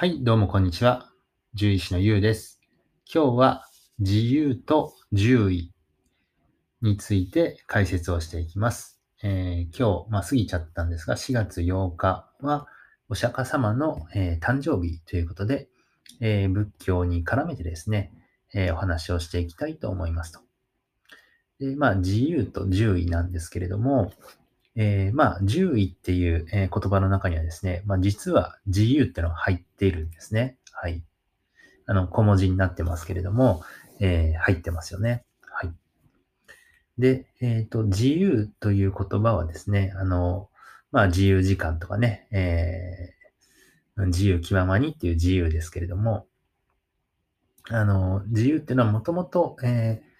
はい、どうもこんにちは。獣医師のゆうです。今日は自由と獣医について解説をしていきます。えー今日、まあ、過ぎちゃったんですが、4月8日はお釈迦様の、えー誕生日ということで、えー仏教に絡めてですね、えお話をしていきたいと思いますと。でまあ、自由と獣医なんですけれども、えーまあ、獣医っていう、え言葉の中にはですね、まあ、実は自由ってのが入っているんですね。はい。あの、小文字になってますけれども、えー入ってますよね。はい。で、えっ、と、自由という言葉はですね、あの、まあ、自由時間とかね、えー自由気ままにっていう自由ですけれども、あの、自由っていうのはもともと、えー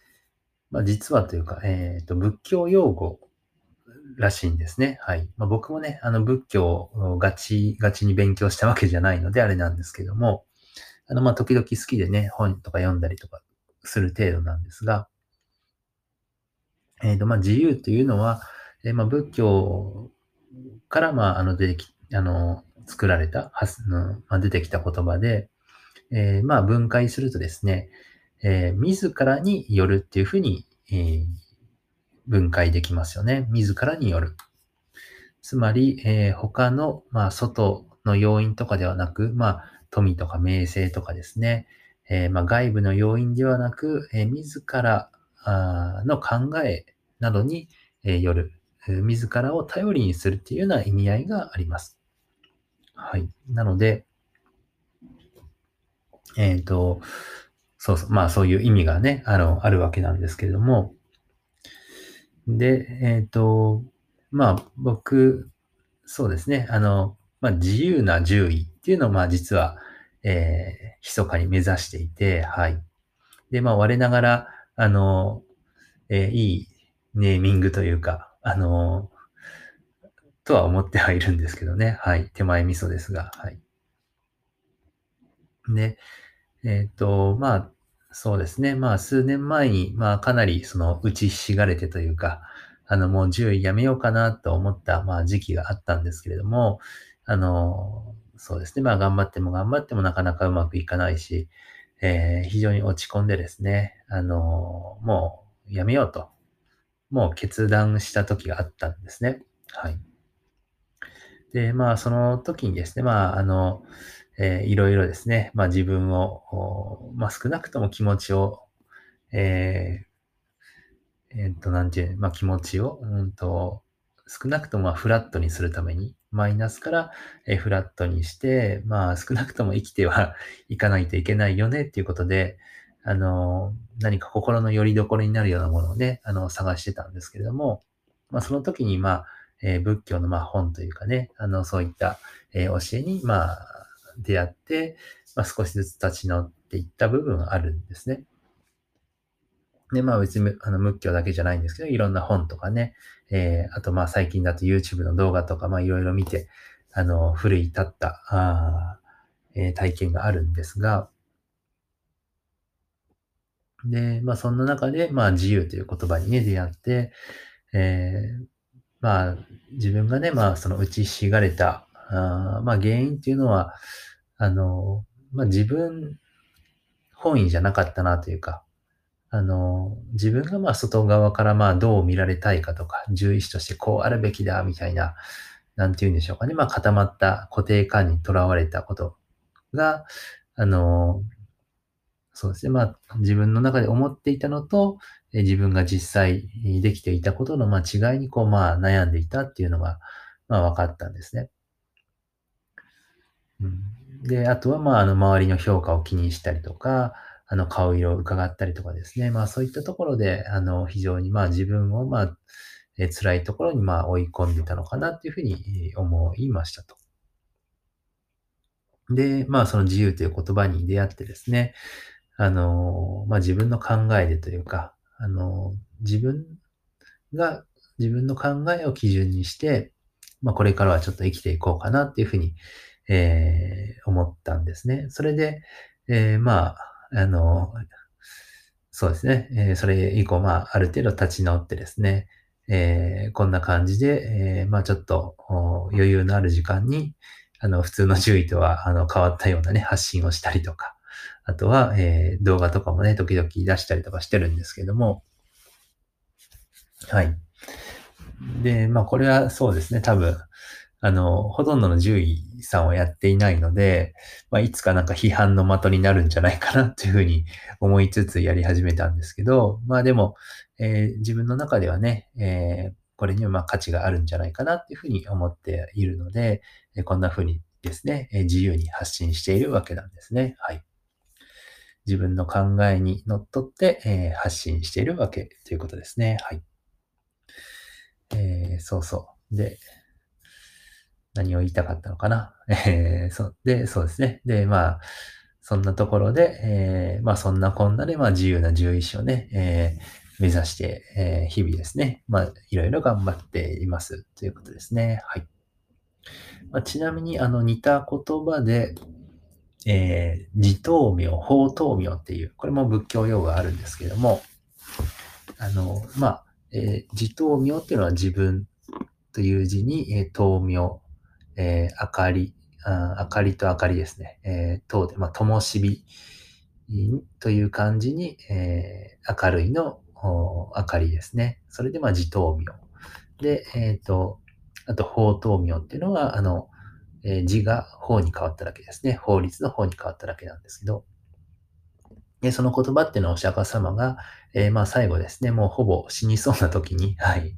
まあ、実はというか、えっ、と、仏教用語らしいんですね。はい。まあ、僕もね、あの、仏教をガチ、ガチに勉強したわけじゃないので、あれなんですけども、あの、まあ、時々好きでね、本とか読んだりとかする程度なんですが、えっ、と、まあ、自由というのは、えーまあ、仏教から、まあ、あの、出てき、あの、作られた、はすのまあ、出てきた言葉で、えーまあ、分解するとですね、えー自らによるっていうふうに、えー分解できますよね。自らによる。つまり、えー他の、まあ、外の要因とかではなく、まあ、富とか名声とかですね、えーまあ、外部の要因ではなく、えー自らの考えなどに、えよる、自らを頼りにするっていうような意味合いがあります。はい。なので、えっ、と、そうそう、まあそういう意味がね、あの、あるわけなんですけれども、で、えっ、と、まあ僕、そうですね、あの、まあ自由な獣医っていうのをまあ実は、えー、密かに目指していて、はい。で、まあ我ながら、あの、えーいいネーミングというか、あの、とは思ってはいるんですけどね。はい。手前味噌ですが、はい。で、えっ、と、まあ、そうですね。まあ、数年前に、まあ、かなり、その、打ちひしがれてというか、あの、もう10位やめようかなと思った、まあ、時期があったんですけれども、あの、そうですね。まあ、頑張っても頑張ってもなかなかうまくいかないし、えー非常に落ち込んでですね、あの、もう、やめようと、もう決断した時があったんですね。はい。で、まあ、その時にですね、まあ、あの、えーいろいろですね、まあ自分を、まあ少なくとも気持ちを、えーえーっと、なんていう、まあ気持ちを、うんと、少なくともフラットにするために、マイナスから、フラットにして、まあ少なくとも生きては いかないといけないよねっていうことで、あの、何か心の拠り所になるようなものをね、あの、探してたんですけれども、まあその時に、まあ、えー仏教のまあ本というかね、あの、そういった、えー教えに、まあ、出会って、まあ、少しずつ立ち直っていった部分があるんですね。で、まあ別にあの仏教だけじゃないんですけど、いろんな本とかね、えーあとまあ最近だと YouTube の動画とか、まあいろいろ見て、あの、奮い立った、あーえー体験があるんですが、で、まあそんな中で、まあ自由という言葉にね、出会って、えーまあ自分がね、まあその打ちひしがれた、あまあ原因っていうのは、あの、まあ自分本意じゃなかったなというか、あの、自分がま外側からまどう見られたいかとか、獣医師としてこうあるべきだみたいな、なんて言うんでしょうかね。まあ固まった固定観にとらわれたことが、あの、そうですね。まあ自分の中で思っていたのと、え自分が実際できていたことのまあ違いにこうまあ悩んでいたっていうのが、まあ分かったんですね。うんで、あとは、まあ、あの、周りの評価を気にしたりとか、あの、顔色を伺ったりとかですね。まあ、そういったところで、あの、非常に、まあ、自分を、まあ、え辛いところに、まあ、追い込んでたのかなっていうふうに思いましたと。で、まあ、その自由という言葉に出会ってですね、あの、まあ、自分の考えでというか、あの、自分が、自分の考えを基準にして、まあ、これからはちょっと生きていこうかなっていうふうに、えー思ったんですね。それで、えーまあ、あの、そうですね。えーそれ以降、まあ、ある程度立ち直ってですね、えーこんな感じで、えーまあ、ちょっと余裕のある時間に、あの、普通の獣医とは、あの、変わったようなね、発信をしたりとか、あとは、えー、動画とかもね、時々出したりとかしてるんですけども、はい。で、まあ、これはそうですね、多分、あの、ほとんどの獣医さんはやっていないので、まあ、いつかなんか批判の的になるんじゃないかなというふうに 思いつつやり始めたんですけど、まあでも、えー、自分の中ではね、えー、これにはま価値があるんじゃないかなっていうふうに思っているので、こんなふうにですね、自由に発信しているわけなんですね。はい。自分の考えにのっとって、え発信しているわけということですね。はい。えー、そうそう。で、何を言いたかったのかな。えー、そ、で、そうですね。で、まあ、そんなところで、えー、まあそんなこんなで、まあ自由な獣医師をね、えー、目指して、えー、日々ですね、まあいろいろ頑張っていますということですね。はい。まあ、ちなみに、あの似た言葉で、えー、自頭名、法頭名っていう、これも仏教用語あるんですけども、あの、まあ、えー、自頭名っていうのは自分という字に、えー、灯明、えー、明かり、あ明かりと明かりですね。えー、灯で、まあ、灯火という漢字に、えー、明るいの明かりですね。それで、まあ、自灯明。で、えっ、ー、と、あと、法灯明っていうのは、あの、えー、字が法に変わっただけですね。法律の法に変わっただけなんですけど、で、その言葉っていうのはお釈迦様が、えー、まあ最後ですね、もうほぼ死にそうな時に、はい。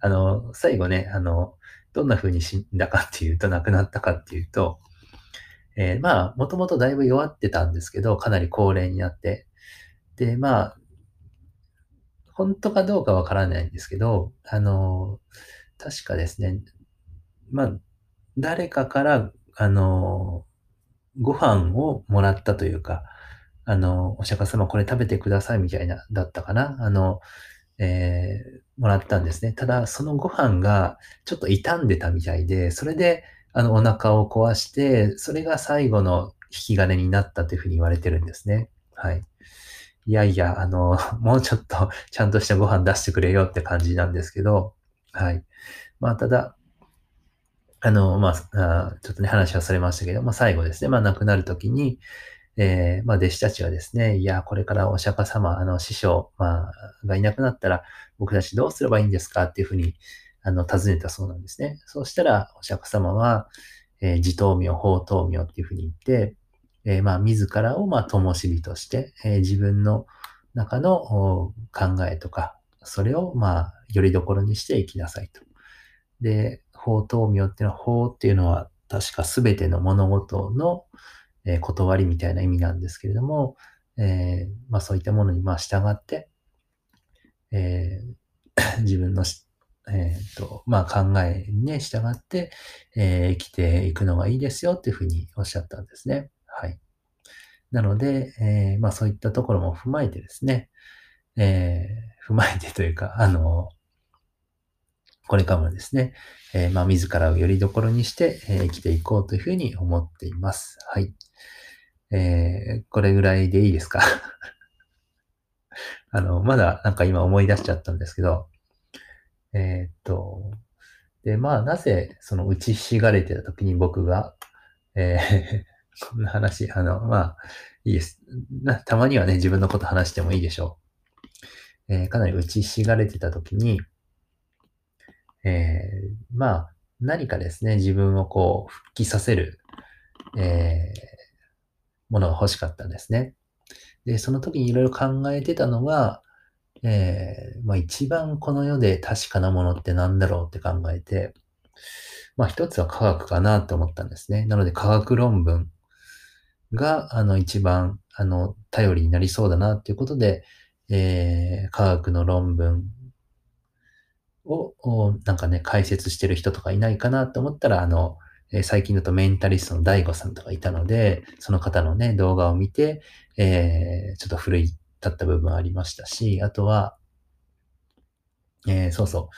あの、最後ね、あの、どんな風に死んだかっていうと、亡くなったかっていうと、えー、まあ、もともとだいぶ弱ってたんですけど、かなり高齢になって、で、まあ、本当かどうかわからないんですけど、あの、確かですね、まあ、誰かから、あの、ご飯をもらったというか、あの、お釈迦様これ食べてくださいみたいな、だったかな。あの、えー、もらったんですね。ただ、そのご飯がちょっと傷んでたみたいで、それで、あの、お腹を壊して、それが最後の引き金になったというふうに言われてるんですね。はい。いやいや、あの、もうちょっとちゃんとしたご飯出してくれよって感じなんですけど、はい。まあ、ただ、あの、まあ、ちょっとね、話はされましたけど、まあ、最後ですね、まあ、亡くなるときに、えー、まあ、弟子たちはですね、いや、これからお釈迦様、あの、師匠、まあ、がいなくなったら、僕たちどうすればいいんですかっていうふうに、あの、尋ねたそうなんですね。そうしたら、お釈迦様は、えー、自頭名、法頭名っていうふうに言って、えー、まあ、自らを、まあ、灯火として、えー、自分の中の考えとか、それを、まあ、よりどころにして生きなさいと。で、法頭名っていうのは、法っていうのは、確かすべての物事の、えー、断りみたいな意味なんですけれども、えー、まあそういったものにまあ従って、えー、自分のえっ、と、まあ考えにね、従って、え、生きていくのがいいですよっていうふうにおっしゃったんですね。はい。なので、え、まあそういったところも踏まえてですね、え、踏まえてというか、あの、これからもですね、え、まあ自らをよりどころにして、え、生きていこうというふうに思っています。はい。えー、これぐらいでいいですか？あの、まだなんか今思い出しちゃったんですけど、えー、っと、で、まあなぜその打ちひしがれてた時に僕が、えー、こんな話、あの、まあ、いいです。なたまにはね、自分のこと話してもいいでしょう。えー、かなり打ちひしがれてた時に、えー、まあ、何かですね、自分をこう、復帰させる、えー、ものが欲しかったんですね。で、その時にいろいろ考えてたのが、えー、まあ一番この世で確かなものって何だろうって考えて、まあ一つは科学かなと思ったんですね。なので科学論文が、あの一番、あの、頼りになりそうだなっていうことで、えー、科学の論文を、なんかね、解説してる人とかいないかなと思ったら、あの、え最近だとメンタリストの DAIGO さんとかいたので、その方のね、動画を見て、えー、ちょっと奮い立った部分ありましたし、あとは、えー、そうそ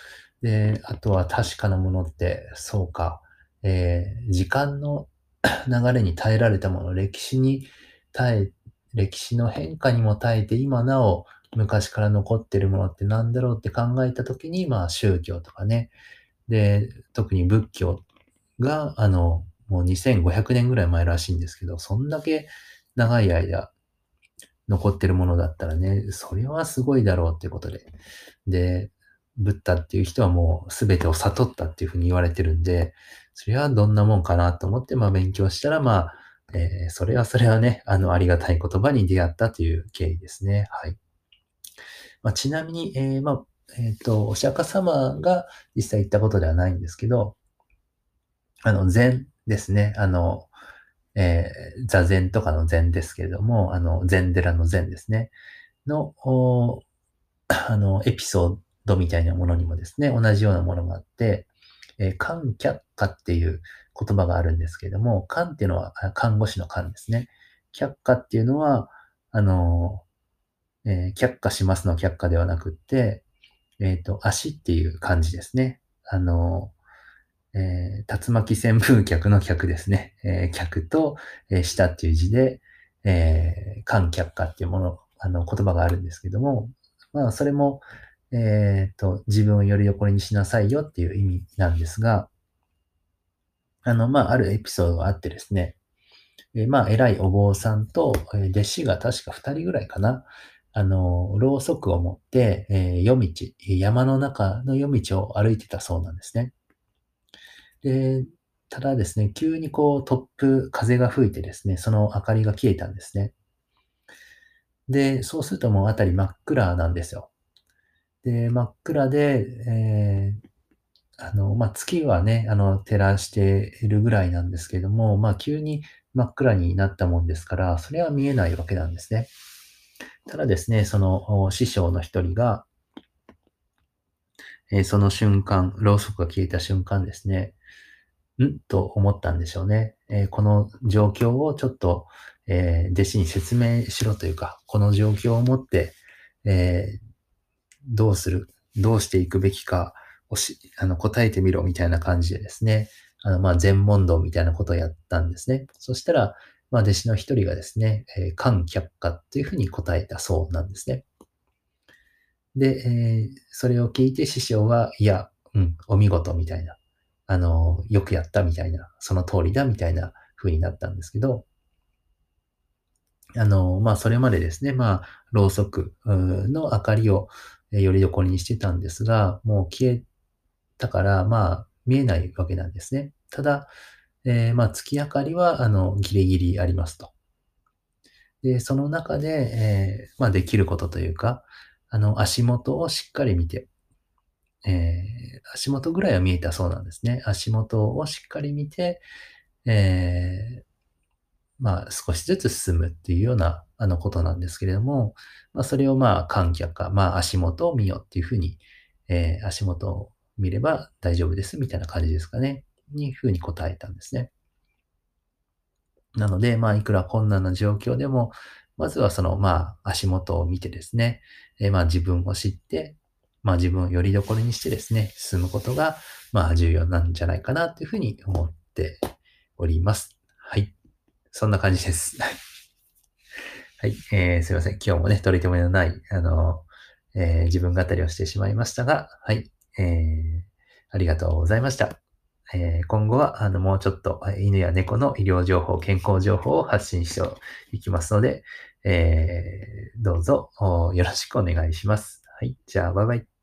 う。で、あとは確かなものって、そうか、えー、時間の 流れに耐えられたもの、歴史に耐え、歴史の変化にも耐えて、今なお昔から残ってるものって何だろうって考えたときに、まあ宗教とかね、で、特に仏教が、あの、もう2500年ぐらい前らしいんですけど、そんだけ長い間残ってるものだったらね、それはすごいだろうっていうことで。で、ブッダっていう人はもう全てを悟ったっていうふうに言われてるんで、それはどんなもんかなと思って、まあ勉強したら、まあ、えー、それはそれはね、あの、ありがたい言葉に出会ったという経緯ですね。はい。まあ、ちなみに、えー、まあ、えっ、ー、と、お釈迦様が実際言ったことではないんですけど、あの、禅ですね。あの、えー、座禅とかの禅ですけれども、あの、禅寺の禅ですね。の、あの、エピソードみたいなものにもですね、同じようなものがあって、えー、観却下っていう言葉があるんですけれども、観っていうのは看護師の観ですね。却下っていうのは、あの、えー、却下しますの却下ではなくって、えっ、ー、と、足っていう漢字ですね。あの、えー、竜巻旋風客の客ですね。えー、客と、えー、下っていう字で、えー、観客化っていうもの、あの、言葉があるんですけども、まあ、それも、え、ー、と、自分をよりどころにしなさいよっていう意味なんですが、あの、まあ、あるエピソードがあってですね、え、まあ、偉いお坊さんと、え、弟子が確か二人ぐらいかな、あの、ろうそくを持って、え、夜道、山の中の夜道を歩いてたそうなんですね。で、ただですね、急にこう突風、風が吹いてですね、その明かりが消えたんですね。で、そうするともう辺り真っ暗なんですよ。で、真っ暗で、えー、あの、まあ、月はね、あの、照らしているぐらいなんですけども、まあ、急に真っ暗になったもんですから、それは見えないわけなんですね。ただですね、その師匠の一人が、えー、その瞬間、ろうそくが消えた瞬間ですね、ん？と思ったんでしょうね。えー、この状況をちょっと、えー、弟子に説明しろというか、この状況をもって、えどうする、どうしていくべきかをし、あの、答えてみろみたいな感じでですね、あの、まあ、全問答みたいなことをやったんですね。そしたら、まあ、弟子の一人がですね、えー、観却下っていうふうに答えたそうなんですね。で、えー、それを聞いて師匠は、いや、うん、お見事みたいな。あの、よくやったみたいな、その通りだみたいな風になったんですけど、あの、まあ、それまでですね、まあ、ろうそくの明かりをよりどころにしてたんですが、もう消えたから、まあ、見えないわけなんですね。ただ、えー、まあ、月明かりは、あの、ギリギリありますと。で、その中で、えー、まあ、できることというか、あの、足元をしっかり見て、えー、足元ぐらいは見えたそうなんですね。足元をしっかり見て、えー、まあ少しずつ進むっていうようなあのことなんですけれども、まあそれをまあ観客か、まあ足元を見よっていうふうに、えー、足元を見れば大丈夫ですみたいな感じですかね。にふうに答えたんですね。なので、まあいくら困難な状況でも、まずはそのまあ足元を見てですね、えー、まあ自分を知って、まあ自分をよりどころにしてですね、進むことが、まあ重要なんじゃないかなというふうに思っております。はい。そんな感じです。はい。えー、すいません。今日もね、取り留めのない、あの、えー、自分語りをしてしまいましたが、はい。えー、ありがとうございました。えー、今後は、あの、もうちょっと犬や猫の医療情報、健康情報を発信していきますので、えー、どうぞよろしくお願いします。はい。じゃあ、バイバイ。